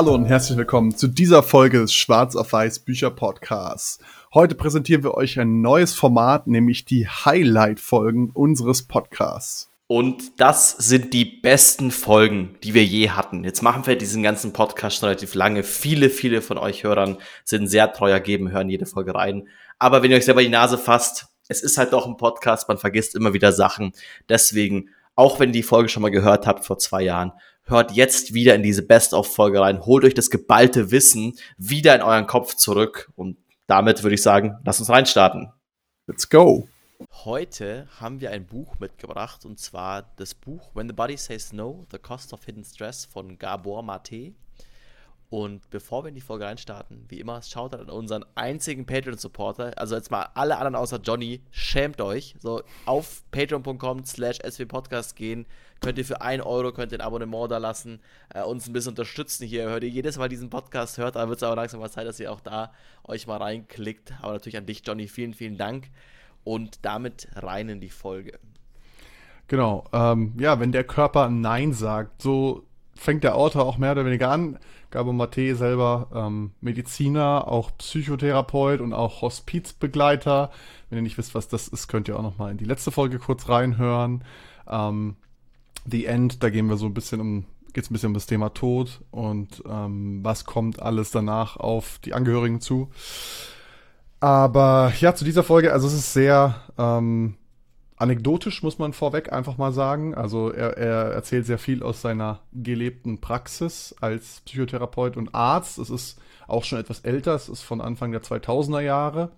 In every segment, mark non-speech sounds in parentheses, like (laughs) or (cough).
Hallo und herzlich willkommen zu dieser Folge des Schwarz auf Weiß Bücher Podcasts. Heute präsentieren wir euch ein neues Format, nämlich die Highlight-Folgen unseres Podcasts. Und das sind die besten Folgen, die wir je hatten. Jetzt machen wir diesen ganzen Podcast schon relativ lange. Viele, viele von euch Hörern sind sehr treuer geben, hören jede Folge rein. Aber wenn ihr euch selber die Nase fasst, es ist halt doch ein Podcast, man vergisst immer wieder Sachen. Deswegen, auch wenn ihr die Folge schon mal gehört habt vor zwei Jahren, hört jetzt wieder in diese Best-of-Folge rein, holt euch das geballte Wissen wieder in euren Kopf zurück und damit würde ich sagen, lasst uns reinstarten. Let's go! Heute haben wir ein Buch mitgebracht und zwar das Buch When the Body Says No, The Cost of Hidden Stress von Gabor Mate. Und bevor wir in die Folge reinstarten, wie immer, schaut an unseren einzigen Patreon-Supporter. Also jetzt mal alle anderen außer Johnny, schämt euch. So auf patreon.com slash swpodcast gehen. Könnt ihr für 1 Euro könnt ihr ein Abonnement da lassen, äh, uns ein bisschen unterstützen hier. Hört ihr jedes Mal diesen Podcast hört, da wird es aber langsam mal Zeit, dass ihr auch da euch mal reinklickt. Aber natürlich an dich, Johnny, vielen, vielen Dank. Und damit rein in die Folge. Genau, ähm, ja, wenn der Körper Nein sagt, so fängt der Autor auch mehr oder weniger an. Gabo Mate selber ähm, Mediziner, auch Psychotherapeut und auch Hospizbegleiter. Wenn ihr nicht wisst, was das ist, könnt ihr auch noch mal in die letzte Folge kurz reinhören. Ähm, The End, da gehen wir so ein bisschen um, geht es ein bisschen um das Thema Tod und ähm, was kommt alles danach auf die Angehörigen zu. Aber ja, zu dieser Folge, also es ist sehr ähm, anekdotisch, muss man vorweg einfach mal sagen. Also er, er erzählt sehr viel aus seiner gelebten Praxis als Psychotherapeut und Arzt. Es ist auch schon etwas älter, es ist von Anfang der 2000er Jahre.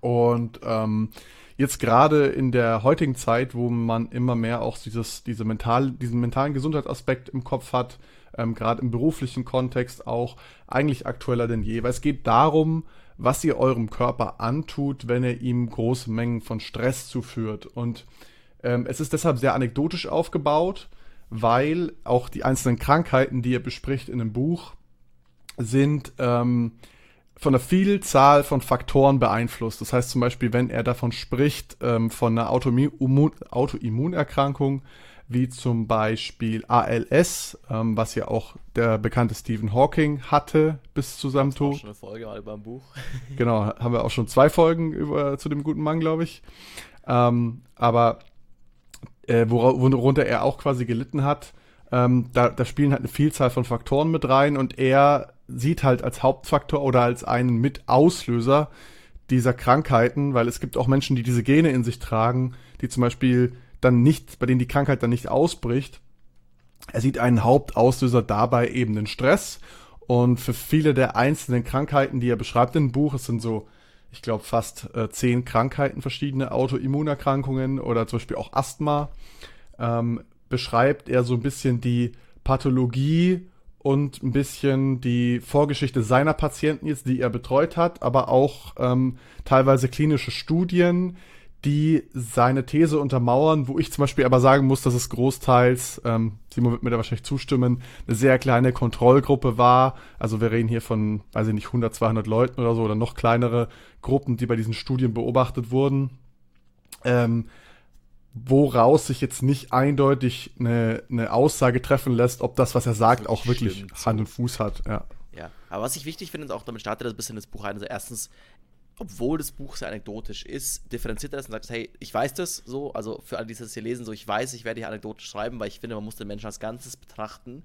Und ähm, jetzt gerade in der heutigen Zeit, wo man immer mehr auch dieses, diese mental, diesen mentalen Gesundheitsaspekt im Kopf hat, ähm, gerade im beruflichen Kontext auch, eigentlich aktueller denn je. Weil es geht darum, was ihr eurem Körper antut, wenn er ihm große Mengen von Stress zuführt. Und ähm, es ist deshalb sehr anekdotisch aufgebaut, weil auch die einzelnen Krankheiten, die er bespricht in dem Buch, sind ähm, von einer Vielzahl von Faktoren beeinflusst. Das heißt zum Beispiel, wenn er davon spricht, ähm, von einer Autoimmun Autoimmunerkrankung, wie zum Beispiel ALS, ähm, was ja auch der bekannte Stephen Hawking hatte bis zu seinem Tod. Schon eine Folge mal über ein Buch. (laughs) genau, haben wir auch schon zwei Folgen über, zu dem guten Mann, glaube ich. Ähm, aber äh, worunter er auch quasi gelitten hat, ähm, da, da spielen halt eine Vielzahl von Faktoren mit rein und er sieht halt als Hauptfaktor oder als einen Mitauslöser dieser Krankheiten, weil es gibt auch Menschen, die diese Gene in sich tragen, die zum Beispiel dann nicht, bei denen die Krankheit dann nicht ausbricht. Er sieht einen Hauptauslöser dabei eben den Stress. Und für viele der einzelnen Krankheiten, die er beschreibt im Buch, es sind so, ich glaube, fast äh, zehn Krankheiten, verschiedene Autoimmunerkrankungen oder zum Beispiel auch Asthma, ähm, beschreibt er so ein bisschen die Pathologie und ein bisschen die Vorgeschichte seiner Patienten jetzt, die er betreut hat, aber auch ähm, teilweise klinische Studien, die seine These untermauern, wo ich zum Beispiel aber sagen muss, dass es großteils, ähm, Simon wird mir da wahrscheinlich zustimmen, eine sehr kleine Kontrollgruppe war. Also wir reden hier von, weiß ich nicht, 100, 200 Leuten oder so oder noch kleinere Gruppen, die bei diesen Studien beobachtet wurden. Ähm, woraus sich jetzt nicht eindeutig eine, eine Aussage treffen lässt, ob das, was er sagt, auch wirklich Hand und Fuß hat. Ja. Ja, aber was ich wichtig finde, ist auch, damit startet er ein bisschen das Buch ein. Also erstens, obwohl das Buch sehr anekdotisch ist, differenziert er das und sagt, hey, ich weiß das so, also für alle, die das hier lesen, so, ich weiß, ich werde hier anekdotisch schreiben, weil ich finde, man muss den Menschen als Ganzes betrachten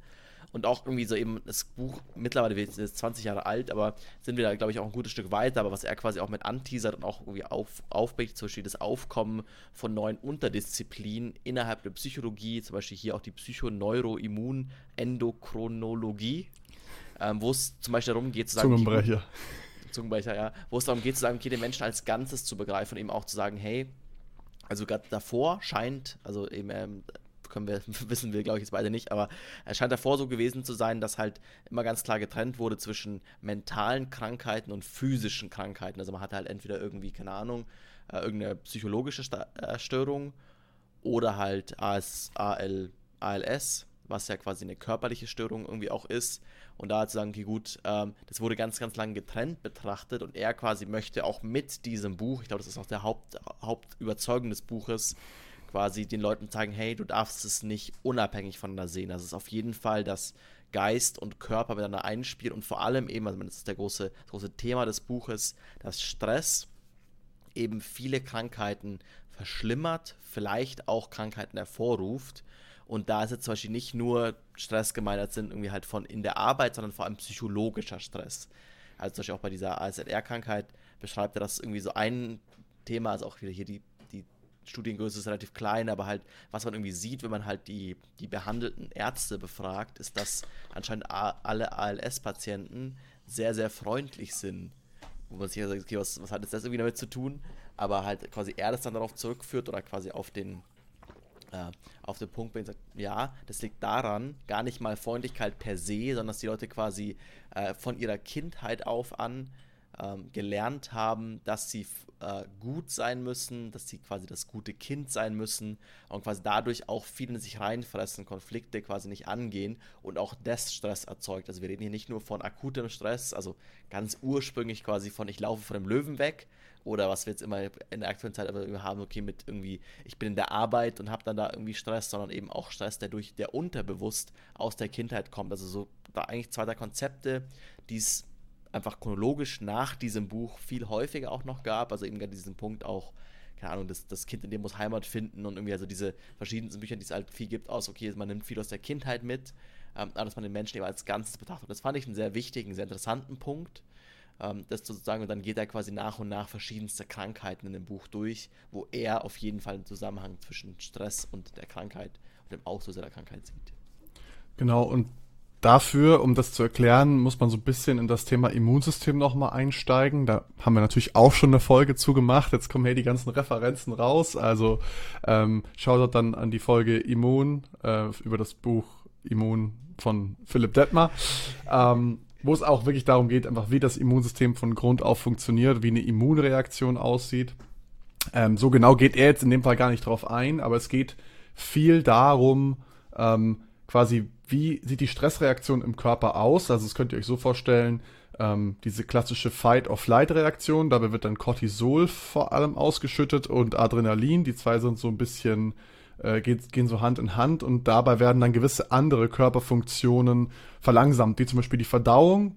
und auch irgendwie so eben das Buch, mittlerweile ist es 20 Jahre alt, aber sind wir da, glaube ich, auch ein gutes Stück weiter, aber was er quasi auch mit anteasert und auch irgendwie auf, aufbricht, zum Beispiel das Aufkommen von neuen Unterdisziplinen innerhalb der Psychologie, zum Beispiel hier auch die Psychoneuroimmun-Endokronologie, ähm, wo es zum Beispiel darum geht zu sagen, Zungenbrecher. Zungenbrecher, ja, wo es darum geht zu sagen, okay, den Menschen als Ganzes zu begreifen und eben auch zu sagen, hey, also gerade davor scheint, also eben ähm, können wir, (laughs) wissen wir, glaube ich, jetzt beide nicht, aber es scheint davor so gewesen zu sein, dass halt immer ganz klar getrennt wurde zwischen mentalen Krankheiten und physischen Krankheiten. Also man hatte halt entweder irgendwie, keine Ahnung, äh, irgendeine psychologische Sta äh, Störung oder halt AS, AL, ALS, was ja quasi eine körperliche Störung irgendwie auch ist. Und da zu sagen, okay, gut, ähm, das wurde ganz, ganz lange getrennt betrachtet und er quasi möchte auch mit diesem Buch, ich glaube, das ist auch der Haupt, Hauptüberzeugung des Buches, quasi den Leuten zeigen, hey, du darfst es nicht unabhängig voneinander sehen. Das ist auf jeden Fall das Geist und Körper miteinander einspielen und vor allem eben, also das ist der große, das große Thema des Buches, dass Stress eben viele Krankheiten verschlimmert, vielleicht auch Krankheiten hervorruft. Und da ist jetzt zum Beispiel nicht nur Stress gemeint, als sind irgendwie halt von in der Arbeit, sondern vor allem psychologischer Stress. Also zum Beispiel auch bei dieser ASLR-Krankheit beschreibt er das irgendwie so ein Thema, also auch wieder hier die, die Studiengröße ist relativ klein, aber halt, was man irgendwie sieht, wenn man halt die, die behandelten Ärzte befragt, ist, dass anscheinend alle ALS-Patienten sehr, sehr freundlich sind. Wo man sich ja sagt, okay, was, was hat jetzt das irgendwie damit zu tun? aber halt quasi er das dann darauf zurückführt oder quasi auf den äh, auf den Punkt bringt, sagt, ja, das liegt daran, gar nicht mal Freundlichkeit per se, sondern dass die Leute quasi äh, von ihrer Kindheit auf an ähm, gelernt haben, dass sie äh, gut sein müssen, dass sie quasi das gute Kind sein müssen und quasi dadurch auch viel in sich reinfressen, Konflikte quasi nicht angehen und auch das Stress erzeugt. Also wir reden hier nicht nur von akutem Stress, also ganz ursprünglich quasi von ich laufe von dem Löwen weg, oder was wir jetzt immer in der aktuellen Zeit aber haben, okay, mit irgendwie, ich bin in der Arbeit und habe dann da irgendwie Stress, sondern eben auch Stress, der durch, der unterbewusst aus der Kindheit kommt. Also so da eigentlich zwei der Konzepte, die es einfach chronologisch nach diesem Buch viel häufiger auch noch gab. Also eben gerade diesen Punkt auch, keine Ahnung, das, das Kind in dem muss Heimat finden und irgendwie also diese verschiedensten Bücher, die es halt viel gibt, aus, okay, man nimmt viel aus der Kindheit mit, ähm, aber dass man den Menschen eben als Ganzes betrachtet. Das fand ich einen sehr wichtigen, sehr interessanten Punkt ähm, das sozusagen, und dann geht er quasi nach und nach verschiedenste Krankheiten in dem Buch durch, wo er auf jeden Fall einen Zusammenhang zwischen Stress und der Krankheit und dem Auslöser der Krankheit sieht. Genau, und dafür, um das zu erklären, muss man so ein bisschen in das Thema Immunsystem nochmal einsteigen. Da haben wir natürlich auch schon eine Folge zu gemacht. Jetzt kommen hier die ganzen Referenzen raus. Also ähm, schaut dann an die Folge Immun äh, über das Buch Immun von Philipp Detmer. Ähm, wo es auch wirklich darum geht, einfach wie das Immunsystem von Grund auf funktioniert, wie eine Immunreaktion aussieht. Ähm, so genau geht er jetzt in dem Fall gar nicht drauf ein, aber es geht viel darum, ähm, quasi, wie sieht die Stressreaktion im Körper aus? Also, das könnt ihr euch so vorstellen, ähm, diese klassische Fight-of-Flight-Reaktion, dabei wird dann Cortisol vor allem ausgeschüttet und Adrenalin. Die zwei sind so ein bisschen äh, geht, gehen so Hand in Hand und dabei werden dann gewisse andere Körperfunktionen verlangsamt, wie zum Beispiel die Verdauung.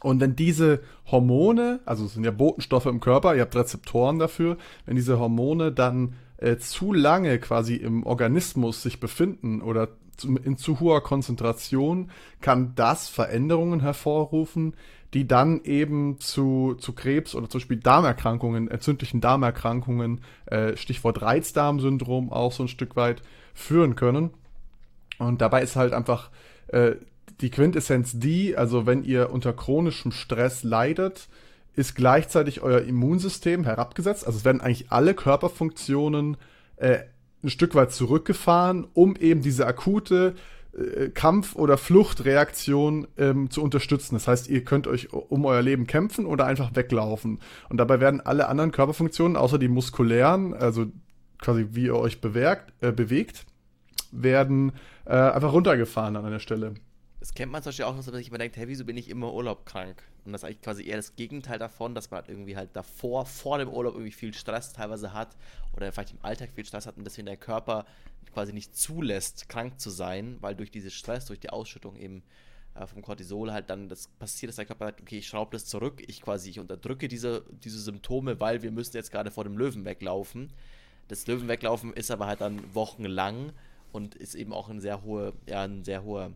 Und wenn diese Hormone, also es sind ja Botenstoffe im Körper, ihr habt Rezeptoren dafür, wenn diese Hormone dann äh, zu lange quasi im Organismus sich befinden oder zu, in zu hoher Konzentration, kann das Veränderungen hervorrufen, die dann eben zu, zu Krebs oder zum Beispiel Darmerkrankungen, entzündlichen Darmerkrankungen, äh, Stichwort Reizdarmsyndrom auch so ein Stück weit führen können. Und dabei ist halt einfach äh, die Quintessenz die, also wenn ihr unter chronischem Stress leidet, ist gleichzeitig euer Immunsystem herabgesetzt. Also es werden eigentlich alle Körperfunktionen äh, ein Stück weit zurückgefahren, um eben diese akute äh, Kampf- oder Fluchtreaktion ähm, zu unterstützen. Das heißt, ihr könnt euch um euer Leben kämpfen oder einfach weglaufen. Und dabei werden alle anderen Körperfunktionen, außer die muskulären, also quasi wie ihr euch bewerkt, äh, bewegt, werden äh, einfach runtergefahren an einer Stelle. Das kennt man zum Beispiel auch, dass man sich immer denkt, hey, wieso bin ich immer urlaubkrank? Und das ist eigentlich quasi eher das Gegenteil davon, dass man halt irgendwie halt davor, vor dem Urlaub irgendwie viel Stress teilweise hat oder vielleicht im Alltag viel Stress hat und deswegen der Körper quasi nicht zulässt, krank zu sein, weil durch diesen Stress, durch die Ausschüttung eben äh, vom Cortisol halt dann das passiert, dass der Körper sagt, okay, ich schraube das zurück, ich quasi, ich unterdrücke diese, diese Symptome, weil wir müssen jetzt gerade vor dem Löwen weglaufen. Das Löwen weglaufen ist aber halt dann wochenlang und ist eben auch ein sehr hoher, ja, ein sehr hoher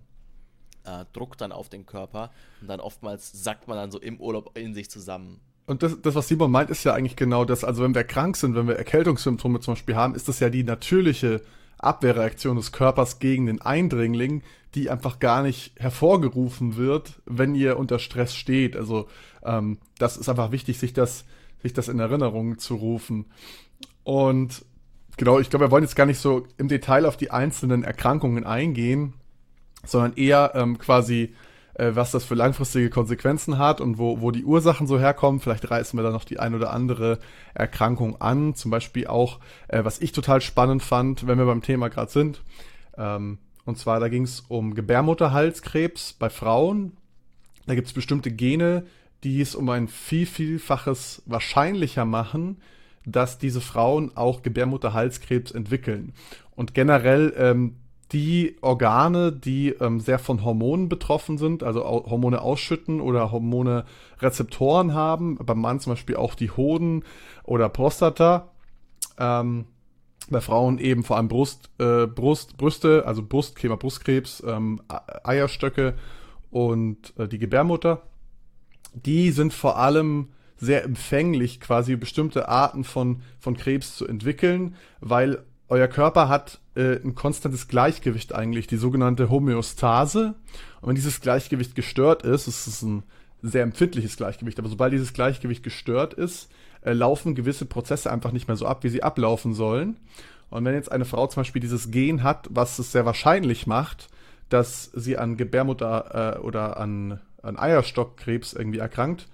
äh, Druck dann auf den Körper und dann oftmals sackt man dann so im Urlaub in sich zusammen. Und das, das, was Simon meint, ist ja eigentlich genau das. Also wenn wir krank sind, wenn wir Erkältungssymptome zum Beispiel haben, ist das ja die natürliche Abwehrreaktion des Körpers gegen den Eindringling, die einfach gar nicht hervorgerufen wird, wenn ihr unter Stress steht. Also ähm, das ist einfach wichtig, sich das, sich das in Erinnerung zu rufen. Und genau, ich glaube, wir wollen jetzt gar nicht so im Detail auf die einzelnen Erkrankungen eingehen, sondern eher ähm, quasi, äh, was das für langfristige Konsequenzen hat und wo, wo die Ursachen so herkommen. Vielleicht reißen wir da noch die ein oder andere Erkrankung an. Zum Beispiel auch, äh, was ich total spannend fand, wenn wir beim Thema gerade sind. Ähm, und zwar, da ging es um Gebärmutterhalskrebs bei Frauen. Da gibt es bestimmte Gene, die es um ein viel, vielfaches wahrscheinlicher machen, dass diese Frauen auch Gebärmutterhalskrebs entwickeln. Und generell ähm, die Organe, die ähm, sehr von Hormonen betroffen sind, also Hormone ausschütten oder Hormone Rezeptoren haben, beim Mann zum Beispiel auch die Hoden oder Prostata. Ähm, bei Frauen eben vor allem Brust, äh, Brust, Brüste, also Brustthema Brustkrebs, ähm, Eierstöcke und äh, die Gebärmutter. Die sind vor allem sehr empfänglich, quasi bestimmte Arten von, von Krebs zu entwickeln, weil euer Körper hat äh, ein konstantes Gleichgewicht eigentlich, die sogenannte Homöostase. Und wenn dieses Gleichgewicht gestört ist, es ist ein sehr empfindliches Gleichgewicht, aber sobald dieses Gleichgewicht gestört ist, äh, laufen gewisse Prozesse einfach nicht mehr so ab, wie sie ablaufen sollen. Und wenn jetzt eine Frau zum Beispiel dieses Gen hat, was es sehr wahrscheinlich macht, dass sie an Gebärmutter äh, oder an, an Eierstockkrebs irgendwie erkrankt,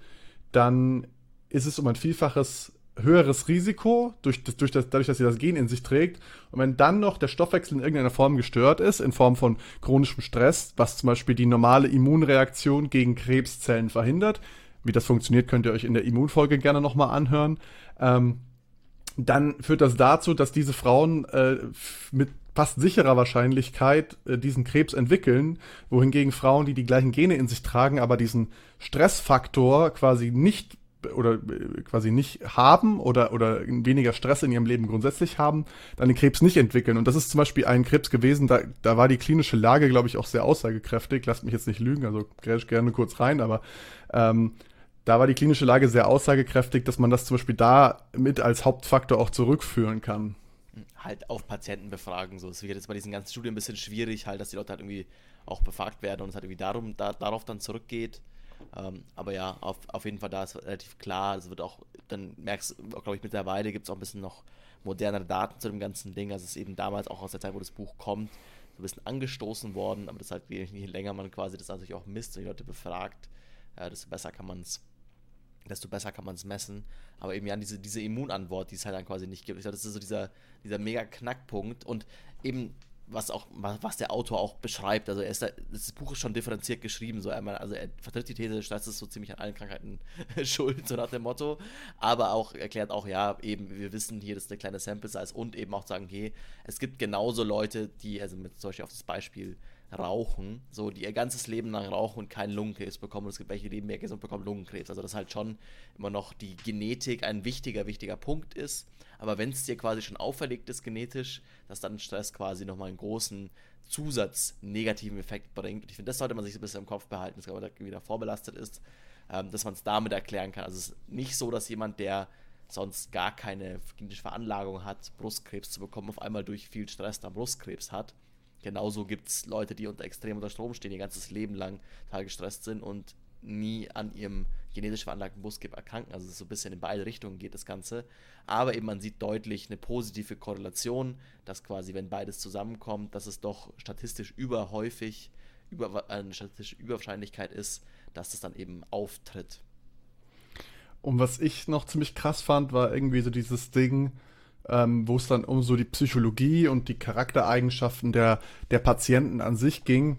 dann ist es um ein Vielfaches höheres Risiko, durch durch das, dadurch, dass sie das Gen in sich trägt. Und wenn dann noch der Stoffwechsel in irgendeiner Form gestört ist, in Form von chronischem Stress, was zum Beispiel die normale Immunreaktion gegen Krebszellen verhindert, wie das funktioniert, könnt ihr euch in der Immunfolge gerne nochmal anhören, ähm, dann führt das dazu, dass diese Frauen äh, mit fast sicherer Wahrscheinlichkeit äh, diesen Krebs entwickeln, wohingegen Frauen, die die gleichen Gene in sich tragen, aber diesen Stressfaktor quasi nicht oder äh, quasi nicht haben oder, oder weniger Stress in ihrem Leben grundsätzlich haben, dann den Krebs nicht entwickeln. Und das ist zum Beispiel ein Krebs gewesen, da, da war die klinische Lage, glaube ich, auch sehr aussagekräftig. Lasst mich jetzt nicht lügen, also grätsch gerne kurz rein, aber ähm, da war die klinische Lage sehr aussagekräftig, dass man das zum Beispiel da mit als Hauptfaktor auch zurückführen kann. Halt auf Patienten befragen. So. Es wird jetzt bei diesen ganzen Studien ein bisschen schwierig, halt, dass die Leute halt irgendwie auch befragt werden und es halt irgendwie darum, da, darauf dann zurückgeht. Ähm, aber ja, auf, auf jeden Fall da ist relativ klar. Es wird auch, dann merkst du, glaube ich, mittlerweile gibt es auch ein bisschen noch modernere Daten zu dem ganzen Ding. Also es ist eben damals auch aus der Zeit, wo das Buch kommt, so ein bisschen angestoßen worden, aber das halt, je länger man quasi das natürlich auch misst und die Leute befragt, äh, desto besser kann man es desto besser kann man es messen. Aber eben ja, diese, diese Immunantwort, die es halt dann quasi nicht gibt. Ich glaube, das ist so dieser, dieser mega Knackpunkt. Und eben was auch, was der Autor auch beschreibt. Also er ist da, das Buch ist schon differenziert geschrieben. So einmal, also er vertritt die These, Stress ist so ziemlich an allen Krankheiten (laughs) schuld, so nach dem Motto. Aber auch erklärt auch, ja, eben, wir wissen hier, das ist eine kleine Sample Size und eben auch sagen, okay, es gibt genauso Leute, die, also mit solche auf das Beispiel rauchen, so die ihr ganzes Leben lang rauchen und keinen Lungenkrebs bekommen. Und es gibt welche, die mehr gesund bekommen Lungenkrebs. Also das halt schon immer noch die Genetik ein wichtiger, wichtiger Punkt ist. Aber wenn es dir quasi schon auferlegt ist genetisch, dass dann Stress quasi nochmal einen großen Zusatz negativen Effekt bringt. Und ich finde, das sollte man sich so ein bisschen im Kopf behalten, dass man wieder vorbelastet ist, ähm, dass man es damit erklären kann. Also es ist nicht so, dass jemand, der sonst gar keine genetische Veranlagung hat, Brustkrebs zu bekommen, auf einmal durch viel Stress dann Brustkrebs hat. Genauso gibt es Leute, die unter extrem unter Strom stehen, ihr ganzes Leben lang total gestresst sind und nie an ihrem genetisch veranlagten Brustkrebs erkranken. Also so ein bisschen in beide Richtungen geht das Ganze. Aber eben man sieht deutlich eine positive Korrelation, dass quasi, wenn beides zusammenkommt, dass es doch statistisch überhäufig, über, eine statistische Überwahrscheinlichkeit ist, dass das dann eben auftritt. Und was ich noch ziemlich krass fand, war irgendwie so dieses Ding, ähm, wo es dann um so die Psychologie und die Charaktereigenschaften der, der Patienten an sich ging,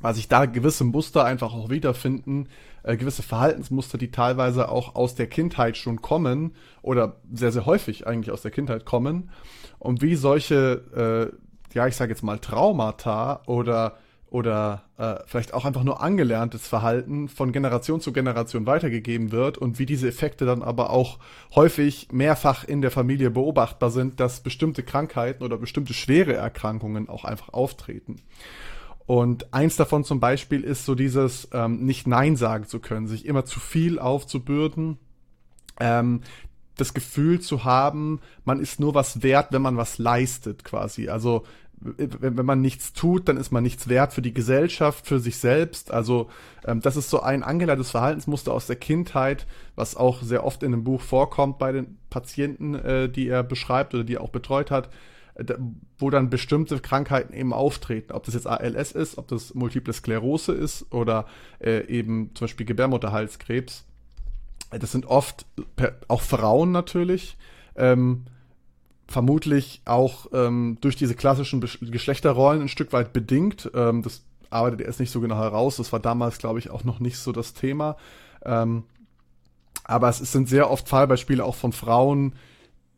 weil sich da gewisse Muster einfach auch wiederfinden, äh, gewisse Verhaltensmuster, die teilweise auch aus der Kindheit schon kommen oder sehr, sehr häufig eigentlich aus der Kindheit kommen. Und wie solche, äh, ja, ich sage jetzt mal Traumata oder oder äh, vielleicht auch einfach nur angelerntes Verhalten von Generation zu Generation weitergegeben wird und wie diese Effekte dann aber auch häufig mehrfach in der Familie beobachtbar sind, dass bestimmte Krankheiten oder bestimmte schwere Erkrankungen auch einfach auftreten. Und eins davon zum Beispiel ist so dieses ähm, nicht Nein sagen zu können, sich immer zu viel aufzubürden, ähm, das Gefühl zu haben, man ist nur was wert, wenn man was leistet quasi. Also wenn man nichts tut, dann ist man nichts wert für die Gesellschaft, für sich selbst. Also ähm, das ist so ein angeleitetes Verhaltensmuster aus der Kindheit, was auch sehr oft in dem Buch vorkommt bei den Patienten, äh, die er beschreibt oder die er auch betreut hat, äh, wo dann bestimmte Krankheiten eben auftreten. Ob das jetzt ALS ist, ob das Multiple Sklerose ist oder äh, eben zum Beispiel Gebärmutterhalskrebs. Das sind oft auch Frauen natürlich. Ähm, vermutlich auch ähm, durch diese klassischen Be Geschlechterrollen ein Stück weit bedingt. Ähm, das arbeitet er jetzt nicht so genau heraus. Das war damals, glaube ich, auch noch nicht so das Thema. Ähm, aber es sind sehr oft Fallbeispiele auch von Frauen,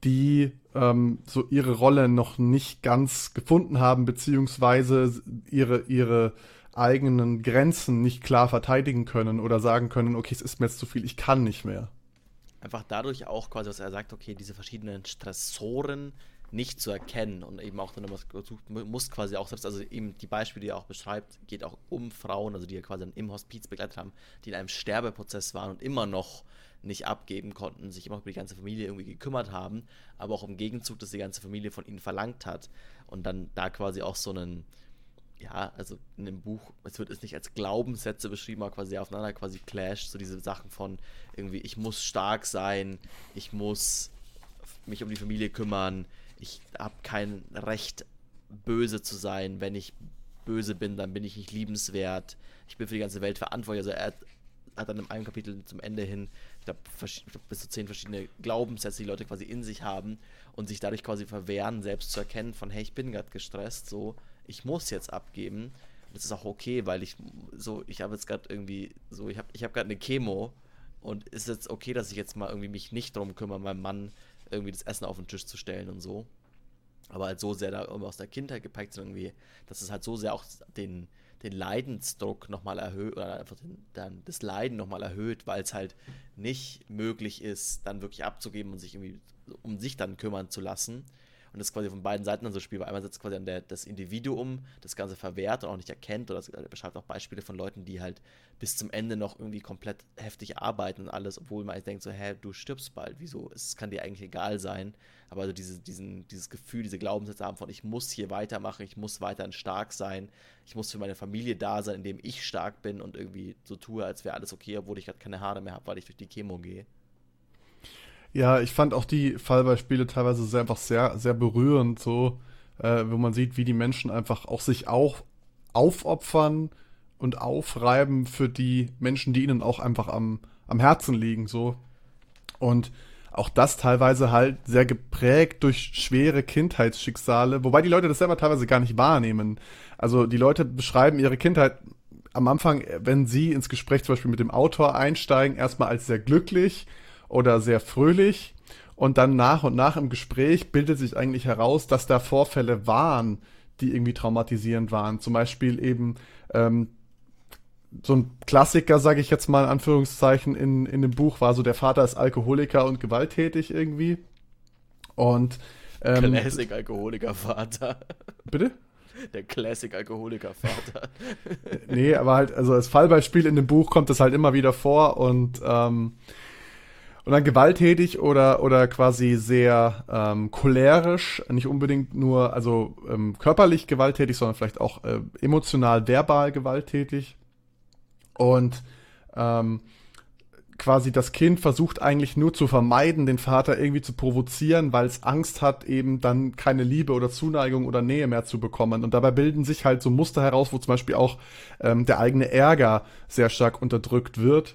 die ähm, so ihre Rolle noch nicht ganz gefunden haben, beziehungsweise ihre, ihre eigenen Grenzen nicht klar verteidigen können oder sagen können, okay, es ist mir jetzt zu viel, ich kann nicht mehr. Einfach dadurch auch quasi, dass er sagt, okay, diese verschiedenen Stressoren nicht zu erkennen und eben auch dann muss quasi auch selbst, also eben die Beispiele, die er auch beschreibt, geht auch um Frauen, also die er quasi dann im Hospiz begleitet haben, die in einem Sterbeprozess waren und immer noch nicht abgeben konnten, sich immer über die ganze Familie irgendwie gekümmert haben, aber auch im Gegenzug, dass die ganze Familie von ihnen verlangt hat und dann da quasi auch so einen, ja, also in dem Buch, es wird es nicht als Glaubenssätze beschrieben, aber quasi aufeinander quasi clasht, so diese Sachen von irgendwie, ich muss stark sein, ich muss mich um die Familie kümmern, ich habe kein Recht, böse zu sein. Wenn ich böse bin, dann bin ich nicht liebenswert. Ich bin für die ganze Welt verantwortlich. Also er hat dann in einem Kapitel zum Ende hin, ich glaube, glaub, bis zu zehn verschiedene Glaubenssätze, die Leute quasi in sich haben und sich dadurch quasi verwehren, selbst zu erkennen von, hey, ich bin gerade gestresst, so, ich muss jetzt abgeben. Das ist auch okay, weil ich so, ich habe jetzt gerade irgendwie, so, ich habe ich hab gerade eine Chemo und ist jetzt okay, dass ich jetzt mal irgendwie mich nicht drum kümmere, meinem Mann irgendwie das Essen auf den Tisch zu stellen und so. Aber halt so sehr da aus der Kindheit geprägt sind, irgendwie, dass es halt so sehr auch den, den Leidensdruck nochmal erhöht oder einfach den, dann das Leiden nochmal erhöht, weil es halt nicht möglich ist, dann wirklich abzugeben und sich irgendwie um sich dann kümmern zu lassen und das quasi von beiden Seiten dann so spielbar. Einmal setzt quasi an der, das Individuum das Ganze verwehrt und auch nicht erkennt oder er beschreibt auch Beispiele von Leuten, die halt bis zum Ende noch irgendwie komplett heftig arbeiten und alles, obwohl man denkt so, hä, du stirbst bald, wieso? Es kann dir eigentlich egal sein. Aber also diese, diesen, dieses Gefühl, diese Glaubenssätze haben von, ich muss hier weitermachen, ich muss weiterhin stark sein, ich muss für meine Familie da sein, indem ich stark bin und irgendwie so tue, als wäre alles okay, obwohl ich gerade keine Haare mehr habe, weil ich durch die Chemo gehe. Ja, ich fand auch die Fallbeispiele teilweise sehr, einfach sehr, sehr berührend, so, äh, wo man sieht, wie die Menschen einfach auch sich auch aufopfern und aufreiben für die Menschen, die ihnen auch einfach am, am Herzen liegen, so. Und auch das teilweise halt sehr geprägt durch schwere Kindheitsschicksale, wobei die Leute das selber teilweise gar nicht wahrnehmen. Also die Leute beschreiben ihre Kindheit am Anfang, wenn sie ins Gespräch zum Beispiel mit dem Autor einsteigen, erstmal als sehr glücklich oder sehr fröhlich. Und dann nach und nach im Gespräch bildet sich eigentlich heraus, dass da Vorfälle waren, die irgendwie traumatisierend waren. Zum Beispiel eben ähm, so ein Klassiker, sage ich jetzt mal in Anführungszeichen, in, in dem Buch war so, der Vater ist Alkoholiker und gewalttätig irgendwie. Und ähm, Classic Alkoholiker Vater. Bitte? Der Classic Alkoholiker Vater. nee, aber halt, also als Fallbeispiel in dem Buch kommt das halt immer wieder vor und ähm, und dann gewalttätig oder, oder quasi sehr ähm, cholerisch, nicht unbedingt nur, also ähm, körperlich gewalttätig, sondern vielleicht auch äh, emotional, verbal gewalttätig. Und ähm, quasi das Kind versucht eigentlich nur zu vermeiden, den Vater irgendwie zu provozieren, weil es Angst hat, eben dann keine Liebe oder Zuneigung oder Nähe mehr zu bekommen. Und dabei bilden sich halt so Muster heraus, wo zum Beispiel auch ähm, der eigene Ärger sehr stark unterdrückt wird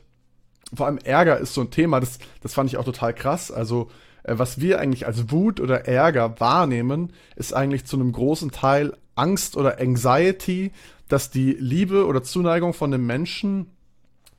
vor allem Ärger ist so ein Thema, das, das fand ich auch total krass. Also, äh, was wir eigentlich als Wut oder Ärger wahrnehmen, ist eigentlich zu einem großen Teil Angst oder Anxiety, dass die Liebe oder Zuneigung von dem Menschen,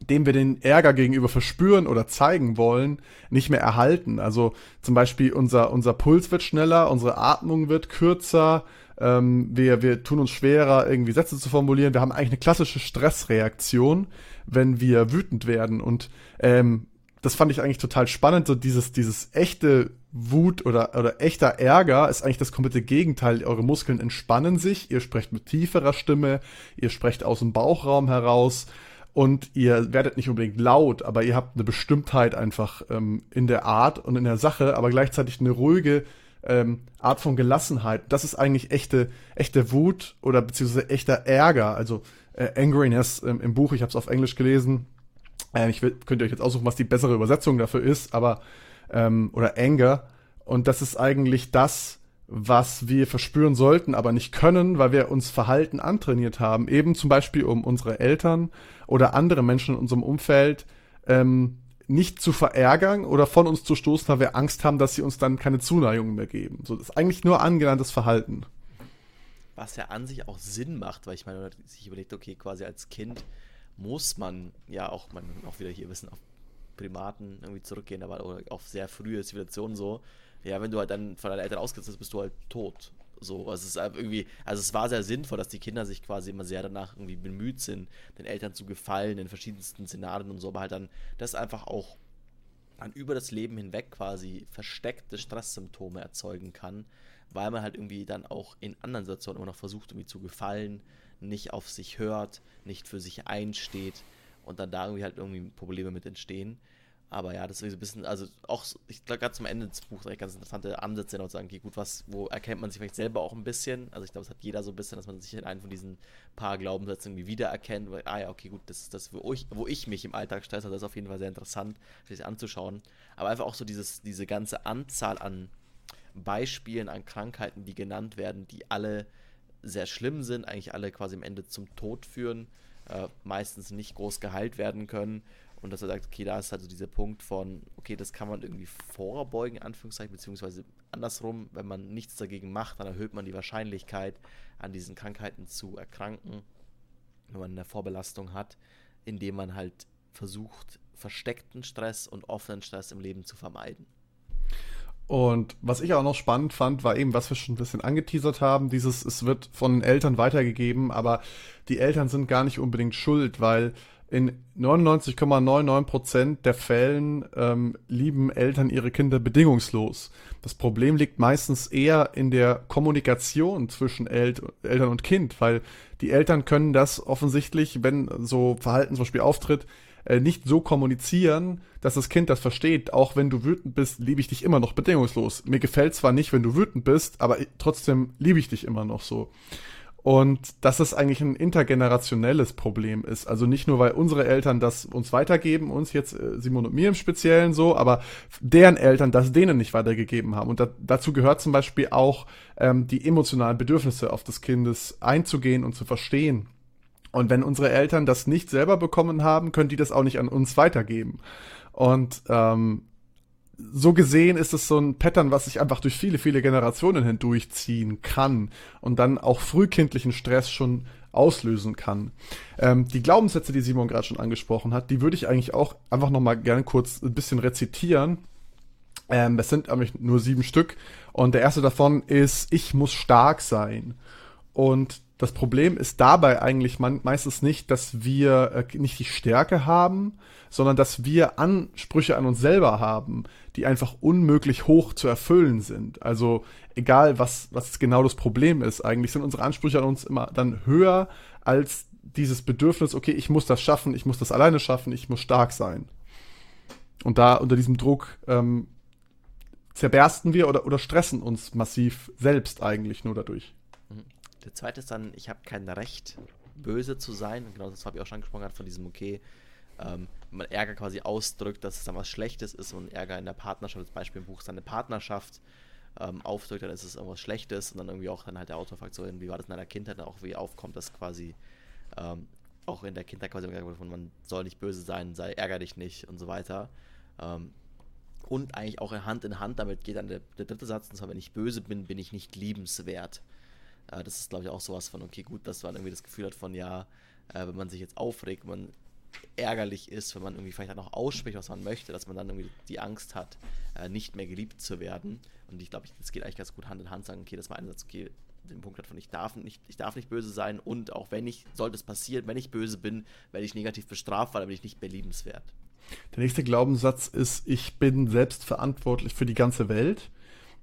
dem wir den Ärger gegenüber verspüren oder zeigen wollen, nicht mehr erhalten. Also zum Beispiel unser, unser Puls wird schneller, unsere Atmung wird kürzer, ähm, wir, wir tun uns schwerer, irgendwie Sätze zu formulieren. Wir haben eigentlich eine klassische Stressreaktion, wenn wir wütend werden. Und ähm, das fand ich eigentlich total spannend. So dieses, dieses echte Wut oder, oder echter Ärger ist eigentlich das komplette Gegenteil. Eure Muskeln entspannen sich, ihr sprecht mit tieferer Stimme, ihr sprecht aus dem Bauchraum heraus und ihr werdet nicht unbedingt laut, aber ihr habt eine Bestimmtheit einfach ähm, in der Art und in der Sache, aber gleichzeitig eine ruhige ähm, Art von Gelassenheit. Das ist eigentlich echte, echte Wut oder beziehungsweise echter Ärger. Also äh, Angriness ähm, im Buch, ich habe es auf Englisch gelesen. Äh, ich will, könnt ihr euch jetzt aussuchen, was die bessere Übersetzung dafür ist, aber ähm, oder Anger. Und das ist eigentlich das, was wir verspüren sollten, aber nicht können, weil wir uns Verhalten antrainiert haben, eben zum Beispiel um unsere Eltern oder andere Menschen in unserem Umfeld ähm, nicht zu verärgern oder von uns zu stoßen, weil wir Angst haben, dass sie uns dann keine Zuneigung mehr geben. So, das ist eigentlich nur angelerntes Verhalten was ja an sich auch Sinn macht, weil ich meine, man sich überlegt, okay, quasi als Kind muss man ja auch, man auch wieder hier wissen, auf Primaten irgendwie zurückgehen, aber oder auf sehr frühe Zivilisationen so. Ja, wenn du halt dann von deinen Eltern ausgesetzt bist, bist du halt tot. So, also es ist irgendwie, also es war sehr sinnvoll, dass die Kinder sich quasi immer sehr danach irgendwie bemüht sind, den Eltern zu gefallen in verschiedensten Szenarien und so, aber halt dann das einfach auch dann über das Leben hinweg quasi versteckte Stresssymptome erzeugen kann, weil man halt irgendwie dann auch in anderen Situationen immer noch versucht, irgendwie zu gefallen, nicht auf sich hört, nicht für sich einsteht und dann da irgendwie halt irgendwie Probleme mit entstehen. Aber ja, das ist so ein bisschen, also auch, ich glaube, gerade zum Ende des Buchs eigentlich ganz interessante Ansätze, und sagen, okay, gut, was, wo erkennt man sich vielleicht selber auch ein bisschen? Also ich glaube, es hat jeder so ein bisschen, dass man sich in einen von diesen paar Glaubenssätzen irgendwie wiedererkennt, weil, ah ja, okay, gut, das ist das, wo ich, wo ich mich im Alltag stresse, das ist auf jeden Fall sehr interessant, sich anzuschauen. Aber einfach auch so dieses, diese ganze Anzahl an Beispielen, an Krankheiten, die genannt werden, die alle sehr schlimm sind, eigentlich alle quasi am Ende zum Tod führen, äh, meistens nicht groß geheilt werden können und dass er sagt, okay, da ist also dieser Punkt von, okay, das kann man irgendwie vorbeugen, Anführungszeichen, beziehungsweise andersrum, wenn man nichts dagegen macht, dann erhöht man die Wahrscheinlichkeit, an diesen Krankheiten zu erkranken, wenn man eine Vorbelastung hat, indem man halt versucht, versteckten Stress und offenen Stress im Leben zu vermeiden. Und was ich auch noch spannend fand, war eben, was wir schon ein bisschen angeteasert haben, dieses, es wird von den Eltern weitergegeben, aber die Eltern sind gar nicht unbedingt schuld, weil in 99,99% der Fällen ähm, lieben Eltern ihre Kinder bedingungslos. Das Problem liegt meistens eher in der Kommunikation zwischen El Eltern und Kind, weil die Eltern können das offensichtlich, wenn so Verhalten zum Beispiel auftritt, äh, nicht so kommunizieren, dass das Kind das versteht. Auch wenn du wütend bist, liebe ich dich immer noch bedingungslos. Mir gefällt zwar nicht, wenn du wütend bist, aber trotzdem liebe ich dich immer noch so. Und dass es eigentlich ein intergenerationelles Problem ist. Also nicht nur, weil unsere Eltern das uns weitergeben, uns jetzt äh, Simon und mir im Speziellen so, aber deren Eltern das denen nicht weitergegeben haben. Und da, dazu gehört zum Beispiel auch ähm, die emotionalen Bedürfnisse auf des Kindes einzugehen und zu verstehen. Und wenn unsere Eltern das nicht selber bekommen haben, können die das auch nicht an uns weitergeben. Und ähm, so gesehen ist es so ein Pattern, was sich einfach durch viele, viele Generationen hindurchziehen kann und dann auch frühkindlichen Stress schon auslösen kann. Ähm, die Glaubenssätze, die Simon gerade schon angesprochen hat, die würde ich eigentlich auch einfach nochmal gerne kurz ein bisschen rezitieren. Ähm, das sind nämlich nur sieben Stück und der erste davon ist, ich muss stark sein. Und das Problem ist dabei eigentlich meistens nicht, dass wir äh, nicht die Stärke haben, sondern dass wir Ansprüche an uns selber haben, die einfach unmöglich hoch zu erfüllen sind. Also egal, was, was genau das Problem ist, eigentlich sind unsere Ansprüche an uns immer dann höher als dieses Bedürfnis, okay, ich muss das schaffen, ich muss das alleine schaffen, ich muss stark sein. Und da unter diesem Druck ähm, zerbersten wir oder, oder stressen uns massiv selbst eigentlich nur dadurch. Der zweite ist dann, ich habe kein Recht, böse zu sein. Und genau das habe ich auch schon angesprochen, von diesem, okay, ähm, man Ärger quasi ausdrückt, dass es dann was Schlechtes ist und Ärger in der Partnerschaft, als Beispiel im Buch seine Partnerschaft ähm, aufdrückt, dann ist es irgendwas Schlechtes und dann irgendwie auch dann halt der so, wie war das in deiner Kindheit, dann auch wie aufkommt, dass quasi ähm, auch in der Kindheit quasi wird, man soll nicht böse sein, sei ärger dich nicht und so weiter. Ähm, und eigentlich auch Hand in Hand damit geht dann der, der dritte Satz, und zwar, wenn ich böse bin, bin ich nicht liebenswert. Äh, das ist, glaube ich, auch sowas von, okay, gut, dass man irgendwie das Gefühl hat von, ja, äh, wenn man sich jetzt aufregt, man ärgerlich ist, wenn man irgendwie vielleicht auch noch ausspricht, was man möchte, dass man dann irgendwie die Angst hat, äh, nicht mehr geliebt zu werden. Und ich glaube, das geht eigentlich ganz gut Hand in Hand, sagen, okay, das war ein Satz, okay, den Punkt hat von ich darf nicht, ich darf nicht böse sein und auch wenn ich, sollte es passieren, wenn ich böse bin, werde ich negativ bestraft, weil dann bin ich nicht mehr liebenswert. Der nächste Glaubenssatz ist, ich bin selbst verantwortlich für die ganze Welt.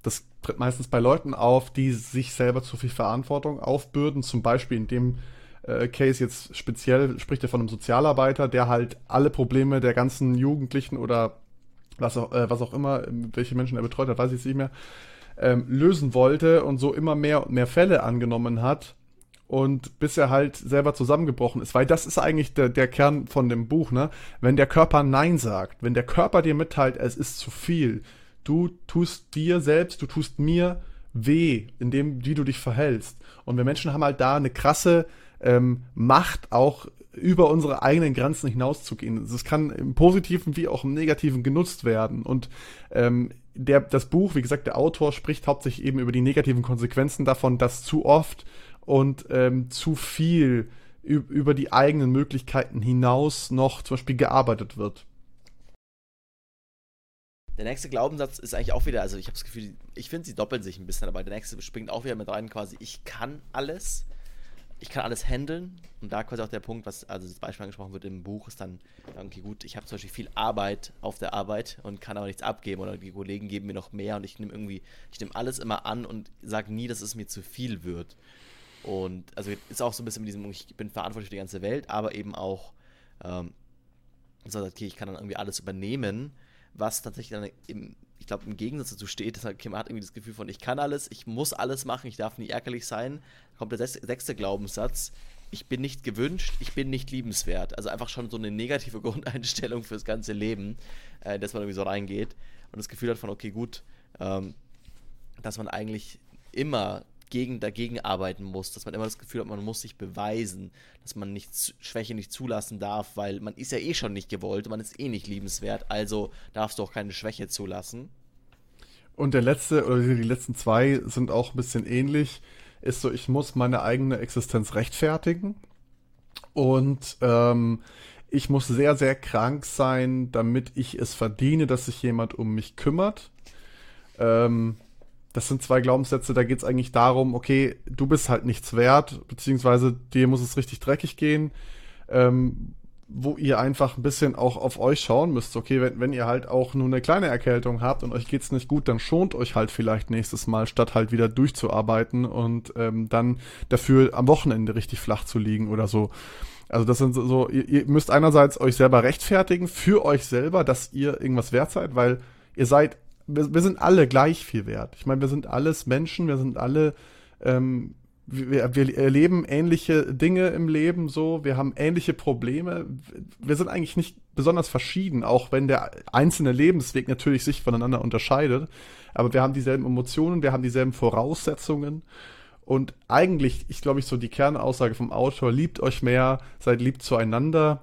Das tritt meistens bei Leuten auf, die sich selber zu viel Verantwortung aufbürden. Zum Beispiel in dem äh, Case jetzt speziell spricht er von einem Sozialarbeiter, der halt alle Probleme der ganzen Jugendlichen oder was auch, äh, was auch immer, welche Menschen er betreut hat, weiß ich jetzt nicht mehr, ähm, lösen wollte und so immer mehr und mehr Fälle angenommen hat und bis er halt selber zusammengebrochen ist, weil das ist eigentlich der, der Kern von dem Buch, ne? Wenn der Körper Nein sagt, wenn der Körper dir mitteilt, es ist zu viel, du tust dir selbst, du tust mir weh, in dem, wie du dich verhältst. Und wir Menschen haben halt da eine krasse ähm, Macht, auch über unsere eigenen Grenzen hinauszugehen. Das kann im Positiven wie auch im Negativen genutzt werden. Und ähm, der, das Buch, wie gesagt, der Autor spricht hauptsächlich eben über die negativen Konsequenzen davon, dass zu oft und ähm, zu viel über die eigenen Möglichkeiten hinaus noch zum Beispiel gearbeitet wird. Der nächste Glaubenssatz ist eigentlich auch wieder, also ich habe das Gefühl, ich finde, sie doppeln sich ein bisschen, aber der nächste springt auch wieder mit rein, quasi, ich kann alles, ich kann alles handeln. Und da quasi auch der Punkt, was, also das Beispiel angesprochen wird im Buch, ist dann, okay, gut, ich habe zum Beispiel viel Arbeit auf der Arbeit und kann aber nichts abgeben oder die Kollegen geben mir noch mehr und ich nehme irgendwie, ich nehme alles immer an und sage nie, dass es mir zu viel wird. Und also ist auch so ein bisschen mit diesem, ich bin verantwortlich für die ganze Welt, aber eben auch, ähm, so, okay, ich kann dann irgendwie alles übernehmen, was tatsächlich dann im, ich glaube, im Gegensatz dazu steht, dass man hat irgendwie das Gefühl von, ich kann alles, ich muss alles machen, ich darf nie ärgerlich sein. Da kommt der sechste Glaubenssatz, ich bin nicht gewünscht, ich bin nicht liebenswert. Also einfach schon so eine negative (laughs) Grundeinstellung fürs ganze Leben, äh, dass man irgendwie so reingeht und das Gefühl hat von, okay, gut, ähm, dass man eigentlich immer gegen, dagegen arbeiten muss, dass man immer das Gefühl hat, man muss sich beweisen, dass man nicht, Schwäche nicht zulassen darf, weil man ist ja eh schon nicht gewollt, man ist eh nicht liebenswert, also darfst du auch keine Schwäche zulassen. Und der letzte, oder die letzten zwei sind auch ein bisschen ähnlich, ist so, ich muss meine eigene Existenz rechtfertigen und ähm, ich muss sehr, sehr krank sein, damit ich es verdiene, dass sich jemand um mich kümmert. Ähm, das sind zwei Glaubenssätze, da geht es eigentlich darum, okay, du bist halt nichts wert, beziehungsweise dir muss es richtig dreckig gehen, ähm, wo ihr einfach ein bisschen auch auf euch schauen müsst. Okay, wenn, wenn ihr halt auch nur eine kleine Erkältung habt und euch geht's nicht gut, dann schont euch halt vielleicht nächstes Mal, statt halt wieder durchzuarbeiten und ähm, dann dafür am Wochenende richtig flach zu liegen oder so. Also das sind so, ihr, ihr müsst einerseits euch selber rechtfertigen für euch selber, dass ihr irgendwas wert seid, weil ihr seid wir, wir sind alle gleich viel wert. Ich meine, wir sind alles Menschen, wir sind alle, ähm, wir, wir erleben ähnliche Dinge im Leben so, wir haben ähnliche Probleme. Wir sind eigentlich nicht besonders verschieden, auch wenn der einzelne Lebensweg natürlich sich voneinander unterscheidet. Aber wir haben dieselben Emotionen, wir haben dieselben Voraussetzungen. Und eigentlich, ich glaube ich, so die Kernaussage vom Autor, liebt euch mehr, seid lieb zueinander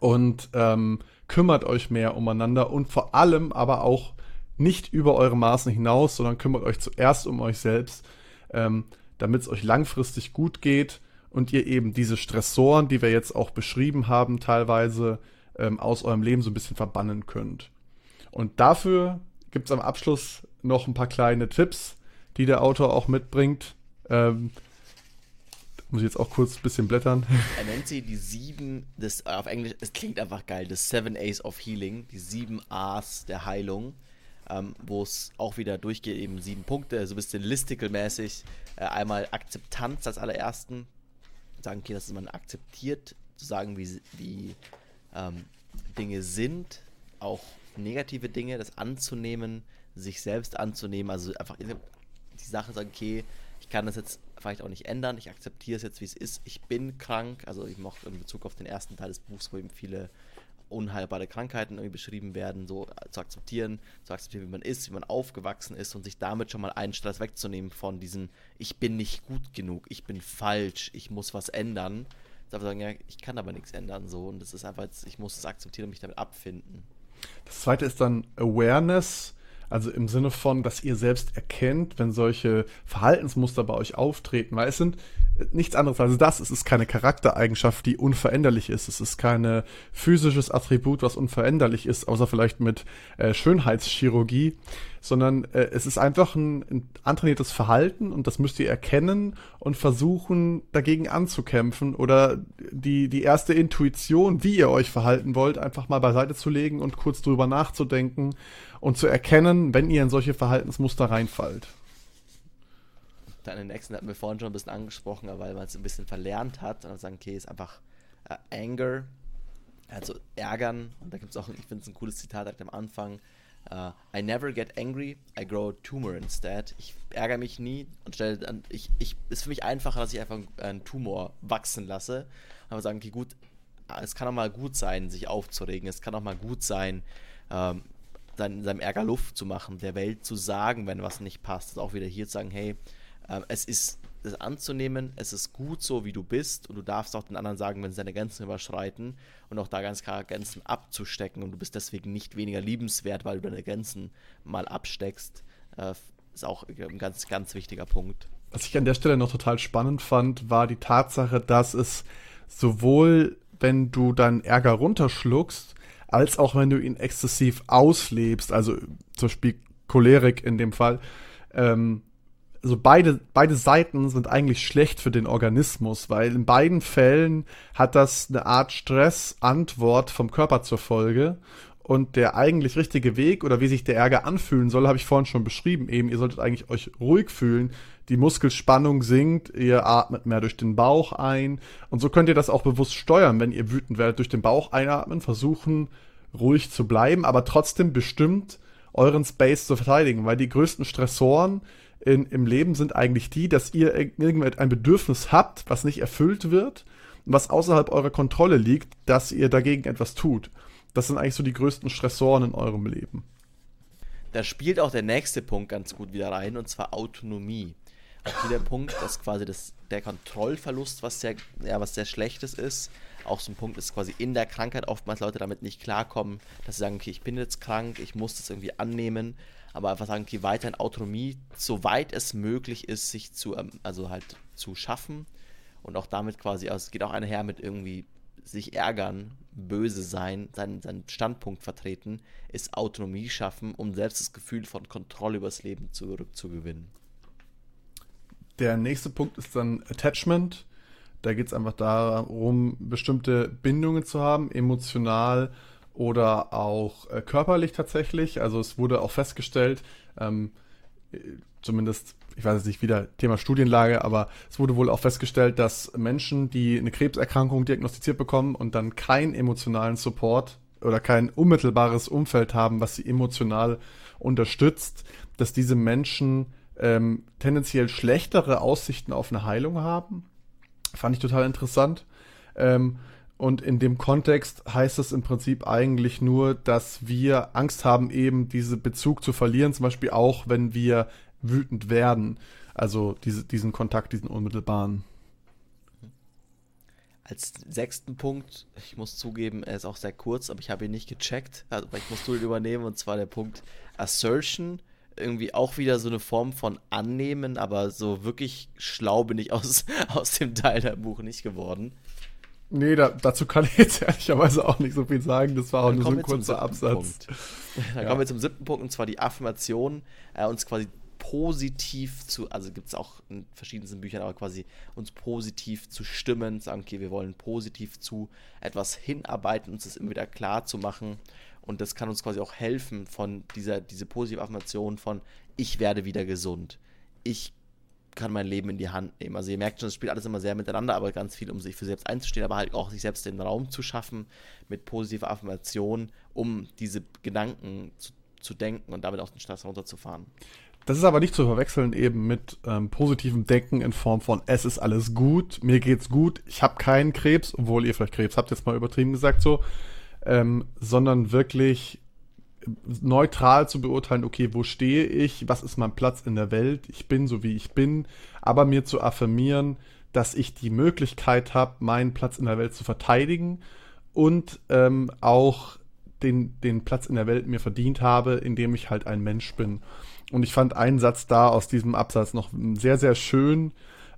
und ähm, kümmert euch mehr umeinander und vor allem aber auch nicht über eure Maßen hinaus, sondern kümmert euch zuerst um euch selbst, ähm, damit es euch langfristig gut geht und ihr eben diese Stressoren, die wir jetzt auch beschrieben haben, teilweise ähm, aus eurem Leben so ein bisschen verbannen könnt. Und dafür gibt es am Abschluss noch ein paar kleine Tipps, die der Autor auch mitbringt. Ähm, muss ich jetzt auch kurz ein bisschen blättern. Er nennt sie die sieben, das, auf Englisch, es klingt einfach geil, das Seven A's of Healing, die sieben A's der Heilung ähm, wo es auch wieder durchgeht, eben sieben Punkte, so ein bisschen listical-mäßig. Äh, einmal Akzeptanz als allerersten. Sagen, okay, dass man akzeptiert, zu sagen, wie, wie ähm, Dinge sind, auch negative Dinge, das anzunehmen, sich selbst anzunehmen, also einfach die Sache sagen, okay, ich kann das jetzt vielleicht auch nicht ändern, ich akzeptiere es jetzt, wie es ist, ich bin krank, also ich mochte in Bezug auf den ersten Teil des Buchs, wo eben viele unheilbare Krankheiten irgendwie beschrieben werden, so zu akzeptieren, zu akzeptieren, wie man ist, wie man aufgewachsen ist und sich damit schon mal einen Stress wegzunehmen von diesem, ich bin nicht gut genug, ich bin falsch, ich muss was ändern. Ich sagen, ja, ich kann aber nichts ändern, so und das ist einfach, ich muss es akzeptieren und mich damit abfinden. Das zweite ist dann Awareness, also im Sinne von, dass ihr selbst erkennt, wenn solche Verhaltensmuster bei euch auftreten, weil es sind nichts anderes als das. Es ist keine Charaktereigenschaft, die unveränderlich ist. Es ist kein physisches Attribut, was unveränderlich ist, außer vielleicht mit äh, Schönheitschirurgie, sondern äh, es ist einfach ein, ein antrainiertes Verhalten und das müsst ihr erkennen und versuchen, dagegen anzukämpfen oder die, die erste Intuition, wie ihr euch verhalten wollt, einfach mal beiseite zu legen und kurz drüber nachzudenken und zu erkennen, wenn ihr in solche Verhaltensmuster reinfallt den nächsten hatten wir vorhin schon ein bisschen angesprochen, weil man es ein bisschen verlernt hat und dann sagen, okay, ist einfach äh, Anger, also ärgern. Und da gibt es auch, ich finde es ein cooles Zitat am Anfang. Uh, I never get angry, I grow a tumor instead. Ich ärgere mich nie und stelle dann, ich, ich, ist für mich einfacher, dass ich einfach einen Tumor wachsen lasse. Aber sagen, okay, gut, es kann auch mal gut sein, sich aufzuregen. Es kann auch mal gut sein, ähm, sein, seinem Ärger Luft zu machen, der Welt zu sagen, wenn was nicht passt. Also auch wieder hier zu sagen, hey, ähm, es ist das anzunehmen, es ist gut so, wie du bist und du darfst auch den anderen sagen, wenn sie deine Grenzen überschreiten und auch da ganz klar Grenzen abzustecken und du bist deswegen nicht weniger liebenswert, weil du deine Grenzen mal absteckst, äh, ist auch ein ganz, ganz wichtiger Punkt. Was ich an der Stelle noch total spannend fand, war die Tatsache, dass es sowohl, wenn du deinen Ärger runterschluckst, als auch wenn du ihn exzessiv auslebst, also zum Beispiel Cholerik in dem Fall. Ähm, also beide, beide Seiten sind eigentlich schlecht für den Organismus, weil in beiden Fällen hat das eine Art Stressantwort vom Körper zur Folge. Und der eigentlich richtige Weg oder wie sich der Ärger anfühlen soll, habe ich vorhin schon beschrieben. Eben, ihr solltet eigentlich euch ruhig fühlen. Die Muskelspannung sinkt, ihr atmet mehr durch den Bauch ein. Und so könnt ihr das auch bewusst steuern, wenn ihr wütend werdet, durch den Bauch einatmen, versuchen ruhig zu bleiben, aber trotzdem bestimmt euren Space zu verteidigen, weil die größten Stressoren in, im Leben sind eigentlich die, dass ihr ein Bedürfnis habt, was nicht erfüllt wird was außerhalb eurer Kontrolle liegt, dass ihr dagegen etwas tut. Das sind eigentlich so die größten Stressoren in eurem Leben. Da spielt auch der nächste Punkt ganz gut wieder rein, und zwar Autonomie. Auch hier der Punkt, dass quasi das, der Kontrollverlust, was sehr, ja, was sehr Schlechtes ist, auch so ein Punkt ist quasi in der Krankheit oftmals Leute damit nicht klarkommen, dass sie sagen, okay, ich bin jetzt krank, ich muss das irgendwie annehmen, aber einfach sagen, okay, weiterhin Autonomie, soweit es möglich ist, sich zu, ähm, also halt zu schaffen und auch damit quasi, es geht auch einher mit irgendwie sich ärgern, böse sein, seinen, seinen Standpunkt vertreten, ist Autonomie schaffen, um selbst das Gefühl von Kontrolle übers Leben zurückzugewinnen. Der nächste Punkt ist dann Attachment. Da geht es einfach darum, bestimmte Bindungen zu haben, emotional oder auch äh, körperlich tatsächlich. Also es wurde auch festgestellt, ähm, zumindest, ich weiß jetzt nicht wieder Thema Studienlage, aber es wurde wohl auch festgestellt, dass Menschen, die eine Krebserkrankung diagnostiziert bekommen und dann keinen emotionalen Support oder kein unmittelbares Umfeld haben, was sie emotional unterstützt, dass diese Menschen ähm, tendenziell schlechtere Aussichten auf eine Heilung haben Fand ich total interessant. Ähm, und in dem Kontext heißt es im Prinzip eigentlich nur, dass wir Angst haben, eben diesen Bezug zu verlieren, zum Beispiel auch, wenn wir wütend werden. Also diese, diesen Kontakt, diesen unmittelbaren. Als sechsten Punkt, ich muss zugeben, er ist auch sehr kurz, aber ich habe ihn nicht gecheckt, also ich muss ihn übernehmen, und zwar der Punkt Assertion irgendwie auch wieder so eine Form von Annehmen, aber so wirklich schlau bin ich aus, (laughs) aus dem Teil der Buch nicht geworden. Nee, da, dazu kann ich jetzt ehrlicherweise auch nicht so viel sagen. Das war auch Dann nur so ein kurzer Absatz. Punkt. (laughs) Dann ja. kommen wir zum siebten Punkt, und zwar die Affirmation, äh, uns quasi positiv zu, also gibt es auch in verschiedensten Büchern, aber quasi uns positiv zu stimmen, sagen, okay, wir wollen positiv zu etwas hinarbeiten, uns das immer wieder klar zu machen und das kann uns quasi auch helfen von dieser, diese positive Affirmation von ich werde wieder gesund. Ich kann mein Leben in die Hand nehmen. Also ihr merkt schon, es spielt alles immer sehr miteinander, aber ganz viel, um sich für selbst einzustehen, aber halt auch sich selbst den Raum zu schaffen mit positiver Affirmation, um diese Gedanken zu, zu denken und damit auch den Stress runterzufahren. Das ist aber nicht zu verwechseln eben mit ähm, positivem Denken in Form von es ist alles gut, mir geht's gut, ich habe keinen Krebs, obwohl ihr vielleicht Krebs habt, jetzt mal übertrieben gesagt so, ähm, sondern wirklich neutral zu beurteilen, okay, wo stehe ich, was ist mein Platz in der Welt, ich bin so wie ich bin, aber mir zu affirmieren, dass ich die Möglichkeit habe, meinen Platz in der Welt zu verteidigen und ähm, auch den, den Platz in der Welt mir verdient habe, indem ich halt ein Mensch bin. Und ich fand einen Satz da aus diesem Absatz noch sehr, sehr schön.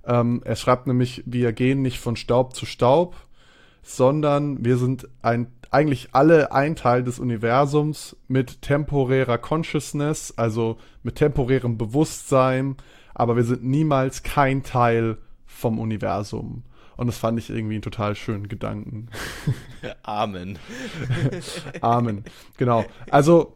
Ähm, er schreibt nämlich, wir gehen nicht von Staub zu Staub, sondern wir sind ein eigentlich alle ein Teil des Universums mit temporärer Consciousness, also mit temporärem Bewusstsein, aber wir sind niemals kein Teil vom Universum. Und das fand ich irgendwie einen total schönen Gedanken. (laughs) Amen. (laughs) Amen. Genau. Also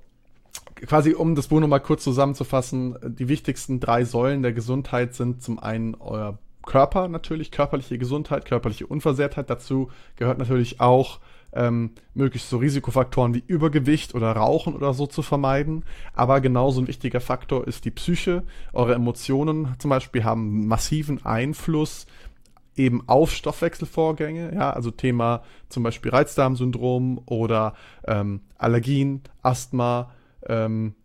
quasi, um das Buch nochmal kurz zusammenzufassen, die wichtigsten drei Säulen der Gesundheit sind zum einen euer Körper natürlich, körperliche Gesundheit, körperliche Unversehrtheit. Dazu gehört natürlich auch ähm, möglichst so Risikofaktoren wie Übergewicht oder Rauchen oder so zu vermeiden. Aber genauso ein wichtiger Faktor ist die Psyche. Eure Emotionen zum Beispiel haben massiven Einfluss eben auf Stoffwechselvorgänge, ja, also Thema zum Beispiel Reizdarmsyndrom oder ähm, Allergien, Asthma. Ähm,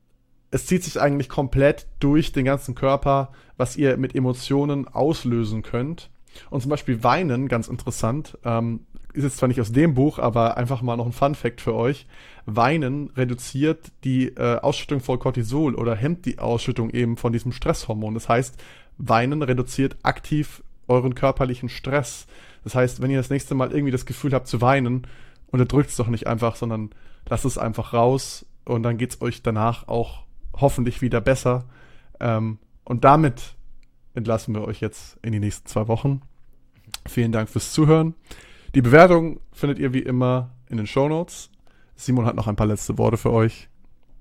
es zieht sich eigentlich komplett durch den ganzen Körper, was ihr mit Emotionen auslösen könnt. Und zum Beispiel Weinen, ganz interessant, ähm, ist jetzt zwar nicht aus dem Buch, aber einfach mal noch ein Fun Fact für euch. Weinen reduziert die äh, Ausschüttung von Cortisol oder hemmt die Ausschüttung eben von diesem Stresshormon. Das heißt, Weinen reduziert aktiv euren körperlichen Stress. Das heißt, wenn ihr das nächste Mal irgendwie das Gefühl habt zu weinen, unterdrückt es doch nicht einfach, sondern lasst es einfach raus und dann geht es euch danach auch hoffentlich wieder besser. Ähm, und damit entlassen wir euch jetzt in die nächsten zwei Wochen. Vielen Dank fürs Zuhören. Die Bewertung findet ihr wie immer in den Show Notes. Simon hat noch ein paar letzte Worte für euch.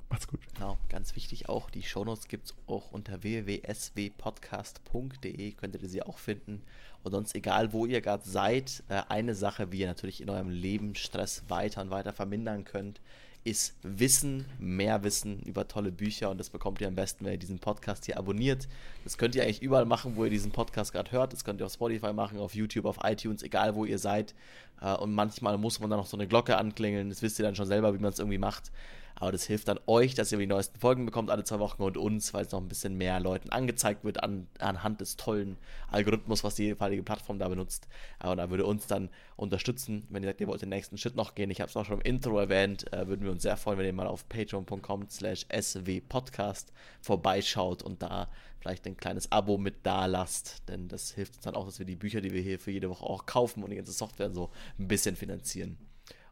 Macht's gut. Genau, ganz wichtig auch, die Shownotes gibt es auch unter www.swpodcast.de, könntet ihr sie auch finden. Und sonst, egal wo ihr gerade seid, äh, eine Sache, wie ihr natürlich in eurem Leben Stress weiter und weiter vermindern könnt, ist Wissen, mehr Wissen über tolle Bücher und das bekommt ihr am besten, wenn ihr diesen Podcast hier abonniert. Das könnt ihr eigentlich überall machen, wo ihr diesen Podcast gerade hört. Das könnt ihr auf Spotify machen, auf YouTube, auf iTunes, egal wo ihr seid. Äh, und manchmal muss man dann noch so eine Glocke anklingeln. Das wisst ihr dann schon selber, wie man es irgendwie macht. Aber das hilft dann euch, dass ihr die neuesten Folgen bekommt alle zwei Wochen und uns, weil es noch ein bisschen mehr Leuten angezeigt wird an, anhand des tollen Algorithmus, was die jeweilige Plattform da benutzt. Aber da würde uns dann unterstützen, wenn ihr sagt, ihr wollt den nächsten Schritt noch gehen. Ich habe es auch schon im Intro erwähnt, äh, würden wir uns sehr freuen, wenn ihr mal auf patreon.com slash swpodcast vorbeischaut und da vielleicht ein kleines Abo mit da lasst, denn das hilft uns dann auch, dass wir die Bücher, die wir hier für jede Woche auch kaufen und die ganze Software so ein bisschen finanzieren.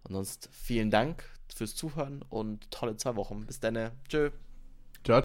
Und sonst vielen Dank fürs Zuhören und tolle zwei Wochen. Bis dann. Tschö.